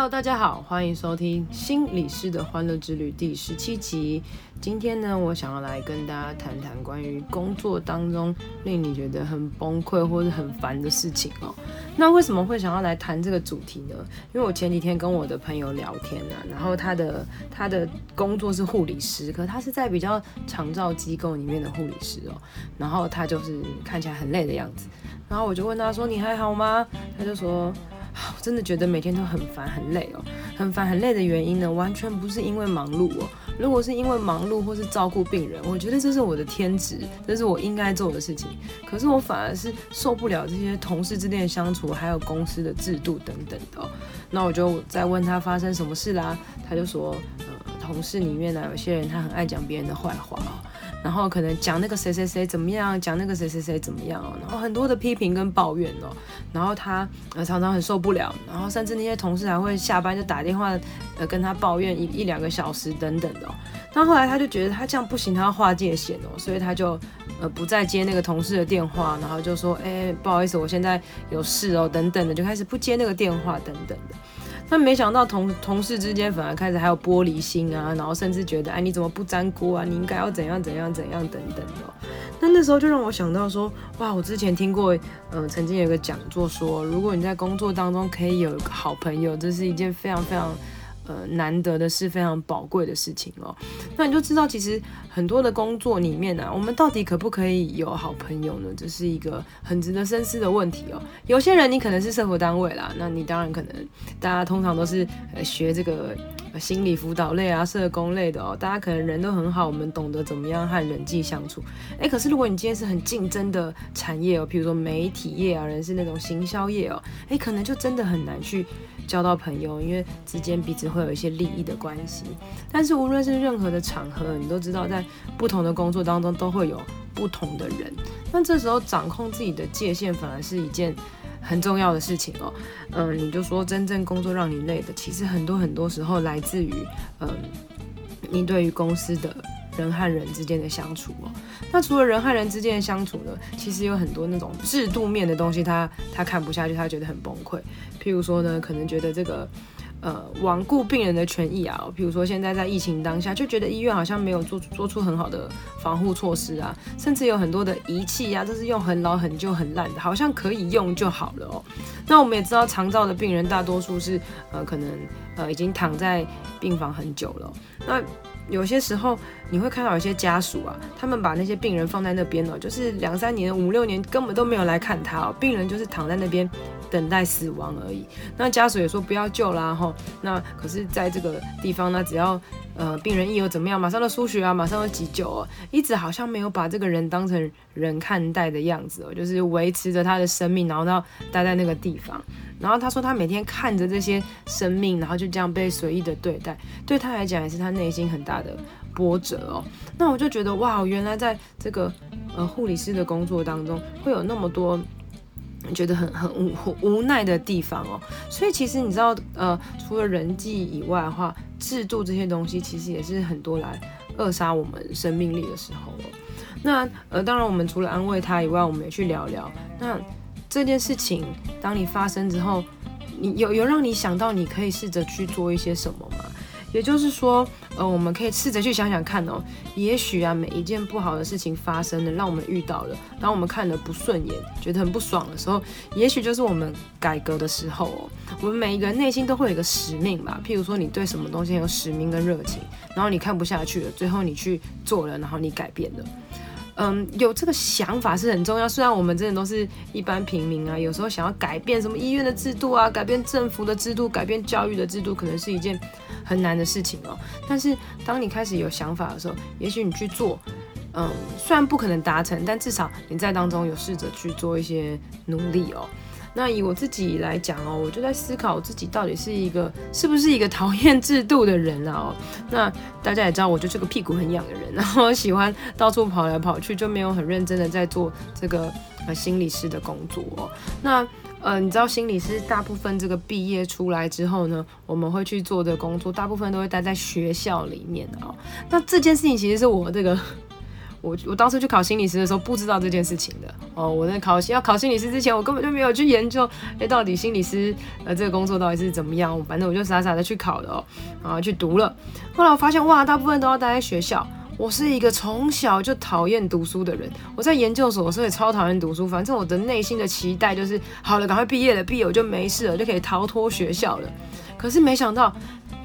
Hello，大家好，欢迎收听心理师的欢乐之旅第十七集。今天呢，我想要来跟大家谈谈关于工作当中令你觉得很崩溃或者很烦的事情哦。那为什么会想要来谈这个主题呢？因为我前几天跟我的朋友聊天啊，然后他的他的工作是护理师，可他是在比较长照机构里面的护理师哦。然后他就是看起来很累的样子，然后我就问他说：“你还好吗？”他就说。我真的觉得每天都很烦很累哦，很烦很累的原因呢，完全不是因为忙碌哦。如果是因为忙碌或是照顾病人，我觉得这是我的天职，这是我应该做的事情。可是我反而是受不了这些同事之间的相处，还有公司的制度等等的哦。那我就再问他发生什么事啦，他就说，呃，同事里面呢，有些人他很爱讲别人的坏话。然后可能讲那个谁谁谁怎么样，讲那个谁谁谁怎么样，然后很多的批评跟抱怨哦，然后他呃常常很受不了，然后甚至那些同事还会下班就打电话呃跟他抱怨一一两个小时等等的哦。但后来他就觉得他这样不行，他要划界线哦，所以他就呃不再接那个同事的电话，然后就说哎不好意思，我现在有事哦等等的，就开始不接那个电话等等的。但没想到同同事之间反而开始还有玻璃心啊，然后甚至觉得哎你怎么不粘锅啊？你应该要怎样怎样怎样等等的。那那时候就让我想到说，哇，我之前听过，呃，曾经有个讲座说，如果你在工作当中可以有一个好朋友，这是一件非常非常。呃，难得的是非常宝贵的事情哦。那你就知道，其实很多的工作里面呢、我们到底可不可以有好朋友呢？这是一个很值得深思的问题哦。有些人你可能是社福单位啦，那你当然可能，大家通常都是呃学这个心理辅导类啊、社工类的哦。大家可能人都很好，我们懂得怎么样和人际相处。哎，可是如果你今天是很竞争的产业哦，譬如说媒体业啊，人是那种行销业哦，哎，可能就真的很难去交到朋友，因为之间彼此会有一些利益的关系。但是无论是任何的场合，你都知道，在不同的工作当中都会有不同的人。那这时候掌控自己的界限，反而是一件很重要的事情哦。嗯，你就说真正工作让你累的，其实很多很多时候来自于嗯，你对于公司的。人和人之间的相处哦，那除了人和人之间的相处呢，其实有很多那种制度面的东西他，他他看不下去，他觉得很崩溃。譬如说呢，可能觉得这个呃罔顾病人的权益啊，比如说现在在疫情当下，就觉得医院好像没有做做出很好的防护措施啊，甚至有很多的仪器啊，都是用很老很旧很烂的，好像可以用就好了哦。那我们也知道，长照的病人大多数是呃可能呃已经躺在病房很久了，那。有些时候你会看到有些家属啊，他们把那些病人放在那边哦，就是两三年、五六年根本都没有来看他哦，病人就是躺在那边等待死亡而已。那家属也说不要救啦吼，那可是在这个地方呢，只要呃病人一有怎么样，马上都输血啊，马上都急救哦，一直好像没有把这个人当成人看待的样子哦，就是维持着他的生命，然后他待在那个地方。然后他说，他每天看着这些生命，然后就这样被随意的对待，对他来讲也是他内心很大的波折哦。那我就觉得哇，原来在这个呃护理师的工作当中，会有那么多觉得很很无无奈的地方哦。所以其实你知道，呃，除了人际以外的话，制度这些东西其实也是很多来扼杀我们生命力的时候哦。那呃，当然我们除了安慰他以外，我们也去聊聊那。这件事情，当你发生之后，你有有让你想到你可以试着去做一些什么吗？也就是说，呃，我们可以试着去想想看哦，也许啊，每一件不好的事情发生了，让我们遇到了，当我们看了不顺眼，觉得很不爽的时候，也许就是我们改革的时候哦。我们每一个人内心都会有一个使命吧，譬如说你对什么东西有使命跟热情，然后你看不下去了，最后你去做了，然后你改变了。嗯，有这个想法是很重要。虽然我们真的都是一般平民啊，有时候想要改变什么医院的制度啊，改变政府的制度，改变教育的制度，可能是一件很难的事情哦。但是当你开始有想法的时候，也许你去做，嗯，虽然不可能达成，但至少你在当中有试着去做一些努力哦。那以我自己来讲哦，我就在思考我自己到底是一个是不是一个讨厌制度的人啊？哦，那大家也知道，我就是个屁股很痒的人，然后喜欢到处跑来跑去，就没有很认真的在做这个呃心理师的工作哦。那呃，你知道心理师大部分这个毕业出来之后呢，我们会去做的工作，大部分都会待在学校里面啊、哦。那这件事情其实是我这个。我我当时去考心理师的时候不知道这件事情的哦，我在考要考心理师之前，我根本就没有去研究，哎，到底心理师呃这个工作到底是怎么样？反正我就傻傻的去考了哦，然后去读了。后来我发现哇，大部分都要待在学校。我是一个从小就讨厌读书的人，我在研究所的时候也超讨厌读书。反正我的内心的期待就是，好了，赶快毕业了，毕业我就没事了，就可以逃脱学校了。可是没想到。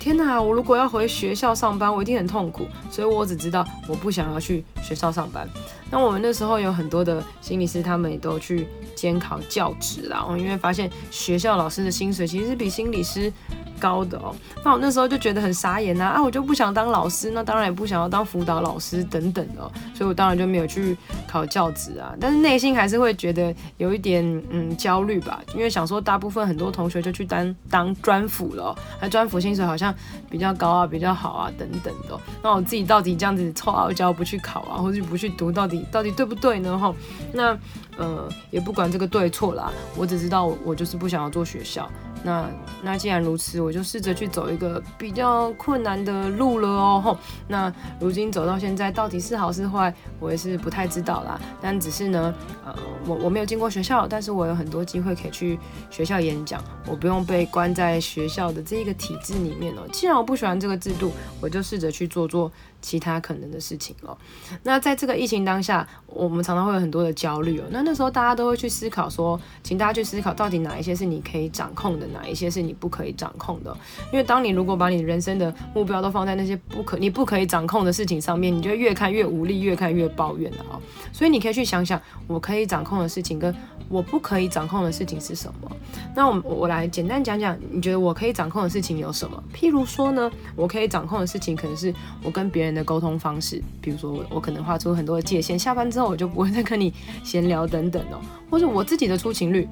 天呐！我如果要回学校上班，我一定很痛苦。所以我只知道我不想要去学校上班。那我们那时候有很多的心理师，他们也都去监考教职啦。因为发现学校老师的薪水其实比心理师高的哦，那我那时候就觉得很傻眼呐啊，啊，我就不想当老师，那当然也不想要当辅导老师等等的，所以我当然就没有去考教职啊，但是内心还是会觉得有一点嗯焦虑吧，因为想说大部分很多同学就去当当专辅了，还专辅薪水好像比较高啊，比较好啊等等的，那我自己到底这样子臭傲娇不去考啊，或者不去读，到底到底对不对呢？哈，那呃也不管这个对错啦，我只知道我，就是不想要做学校。那那既然如此，我就试着去走一个比较困难的路了哦。吼，那如今走到现在，到底是好是坏，我也是不太知道啦。但只是呢，呃，我我没有进过学校，但是我有很多机会可以去学校演讲，我不用被关在学校的这一个体制里面哦。既然我不喜欢这个制度，我就试着去做做。其他可能的事情了。那在这个疫情当下，我们常常会有很多的焦虑哦。那那时候大家都会去思考说，请大家去思考，到底哪一些是你可以掌控的，哪一些是你不可以掌控的。因为当你如果把你人生的目标都放在那些不可你不可以掌控的事情上面，你就越看越无力，越看越抱怨了哦。所以你可以去想想，我可以掌控的事情跟我不可以掌控的事情是什么。那我我来简单讲讲，你觉得我可以掌控的事情有什么？譬如说呢，我可以掌控的事情可能是我跟别人的沟通方式，比如说我可能画出很多的界限，下班之后我就不会再跟你闲聊等等哦，或者我自己的出勤率，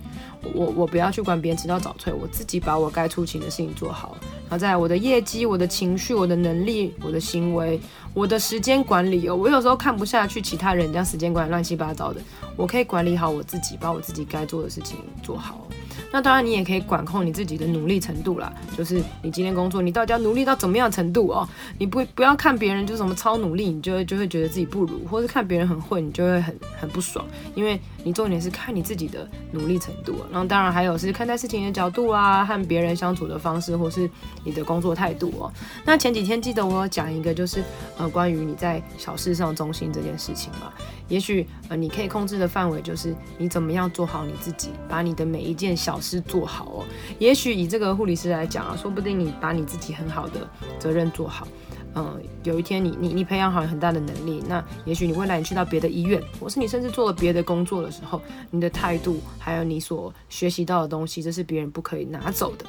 我我不要去管别人迟到早退，我自己把我该出勤的事情做好，然后在我的业绩、我的情绪、我的能力、我的行为、我的时间管理哦，我有时候看不下去其他人这样时间管理乱七八糟的，我可以管理好我自己，把我自己该做的事情做好。那当然，你也可以管控你自己的努力程度啦。就是你今天工作，你到底要努力到怎么样程度哦？你不不要看别人就什么超努力，你就会就会觉得自己不如，或是看别人很混，你就会很很不爽。因为你重点是看你自己的努力程度。然后当然还有是看待事情的角度啊，和别人相处的方式，或是你的工作态度哦。那前几天记得我有讲一个，就是呃关于你在小事上忠心这件事情嘛。也许呃你可以控制的范围就是你怎么样做好你自己，把你的每一件小事做好哦。也许以这个护理师来讲啊，说不定你把你自己很好的责任做好，嗯、有一天你你你培养好很大的能力，那也许你未来你去到别的医院，或是你甚至做了别的工作的时候，你的态度还有你所学习到的东西，这是别人不可以拿走的。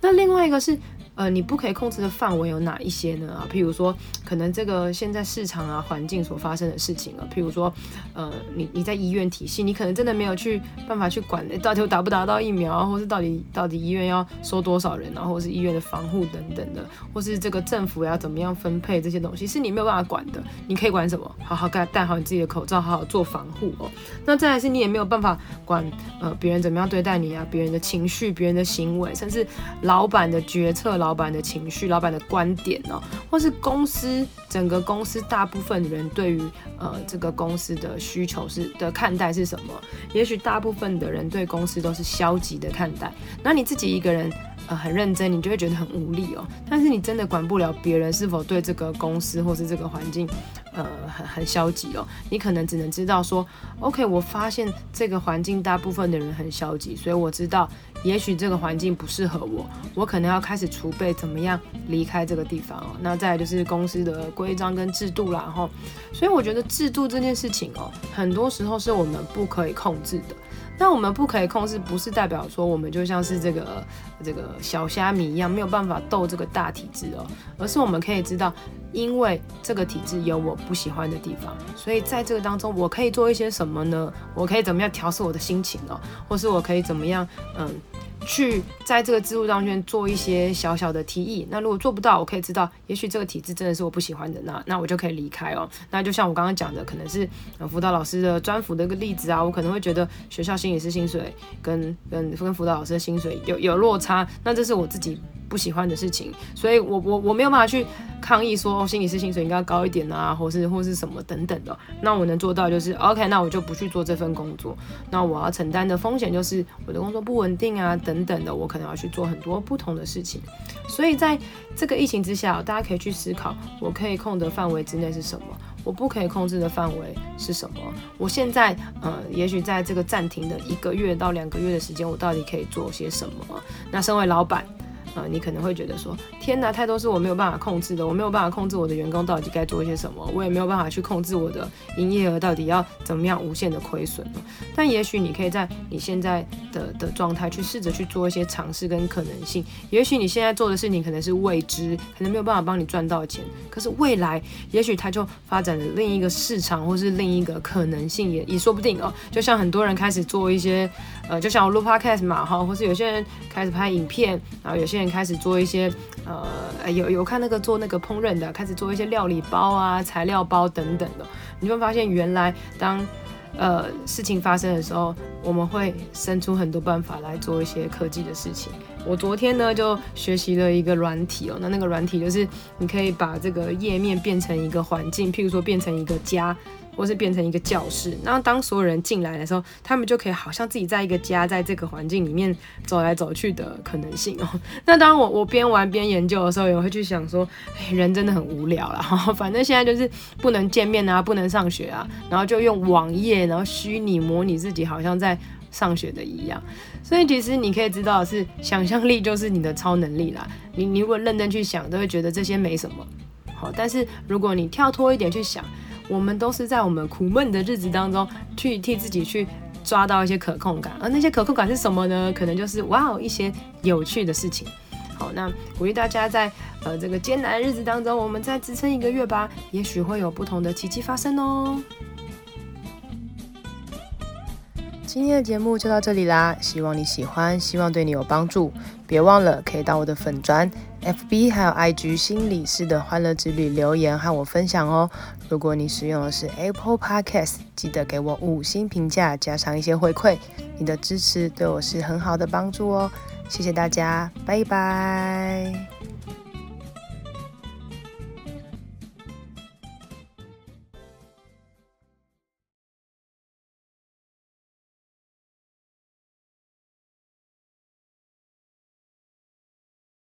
那另外一个是。呃，你不可以控制的范围有哪一些呢？啊，譬如说，可能这个现在市场啊环境所发生的事情啊，譬如说，呃，你你在医院体系，你可能真的没有去办法去管，到底打不打到疫苗，或是到底到底医院要收多少人啊，或是医院的防护等等的，或是这个政府要怎么样分配这些东西，是你没有办法管的。你可以管什么？好好盖戴好你自己的口罩，好好做防护哦。那再来是，你也没有办法管呃别人怎么样对待你啊，别人的情绪、别人的行为，甚至老板的决策。老老板的情绪、老板的观点哦，或是公司整个公司大部分人对于呃这个公司的需求是的看待是什么？也许大部分的人对公司都是消极的看待，那你自己一个人呃很认真，你就会觉得很无力哦。但是你真的管不了别人是否对这个公司或是这个环境。呃，很很消极哦。你可能只能知道说，OK，我发现这个环境大部分的人很消极，所以我知道，也许这个环境不适合我，我可能要开始储备怎么样离开这个地方哦。那再来就是公司的规章跟制度啦，然后，所以我觉得制度这件事情哦，很多时候是我们不可以控制的。那我们不可以控制，不是代表说我们就像是这个这个小虾米一样，没有办法斗这个大体质哦，而是我们可以知道，因为这个体质有我不喜欢的地方，所以在这个当中，我可以做一些什么呢？我可以怎么样调试我的心情哦，或是我可以怎么样，嗯。去在这个制度当中做一些小小的提议。那如果做不到，我可以知道，也许这个体制真的是我不喜欢的，那那我就可以离开哦。那就像我刚刚讲的，可能是辅导老师的专辅的一个例子啊，我可能会觉得学校心理师薪水跟跟跟辅导老师的薪水有有落差，那这是我自己不喜欢的事情，所以我我我没有办法去抗议说，心理师薪水应该要高一点啊，或是或是什么等等的。那我能做到就是 OK，那我就不去做这份工作。那我要承担的风险就是我的工作不稳定啊，等等的，我可能要去做很多不同的事情。所以在这个疫情之下，大家可以去思考，我可以控的范围之内是什么，我不可以控制的范围是什么。我现在呃，也许在这个暂停的一个月到两个月的时间，我到底可以做些什么？那身为老板。呃，你可能会觉得说，天哪，太多是我没有办法控制的，我没有办法控制我的员工到底该做一些什么，我也没有办法去控制我的营业额到底要怎么样无限的亏损。但也许你可以在你现在的的状态去试着去做一些尝试跟可能性。也许你现在做的事情可能是未知，可能没有办法帮你赚到钱，可是未来也许它就发展了另一个市场或是另一个可能性也也说不定哦。就像很多人开始做一些，呃，就像我录 podcast 嘛，哈，或是有些人开始拍影片，然后有些人。开始做一些呃，有有看那个做那个烹饪的，开始做一些料理包啊、材料包等等的，你会发现原来当呃事情发生的时候，我们会生出很多办法来做一些科技的事情。我昨天呢就学习了一个软体哦，那那个软体就是你可以把这个页面变成一个环境，譬如说变成一个家。或是变成一个教室，然后当所有人进来的时候，他们就可以好像自己在一个家，在这个环境里面走来走去的可能性哦。那当我我边玩边研究的时候，也会去想说，哎，人真的很无聊啦。反正现在就是不能见面啊，不能上学啊，然后就用网页，然后虚拟模拟自己好像在上学的一样。所以其实你可以知道的是，想象力就是你的超能力啦。你你如果认真去想，都会觉得这些没什么。好，但是如果你跳脱一点去想。我们都是在我们苦闷的日子当中，去替自己去抓到一些可控感，而那些可控感是什么呢？可能就是哇，一些有趣的事情。好，那鼓励大家在呃这个艰难日子当中，我们再支撑一个月吧，也许会有不同的奇迹发生哦。今天的节目就到这里啦，希望你喜欢，希望对你有帮助。别忘了可以到我的粉专 FB 还有 IG 心理师的欢乐之旅留言和我分享哦。如果你使用的是 Apple Podcast，记得给我五星评价，加上一些回馈，你的支持对我是很好的帮助哦。谢谢大家，拜拜。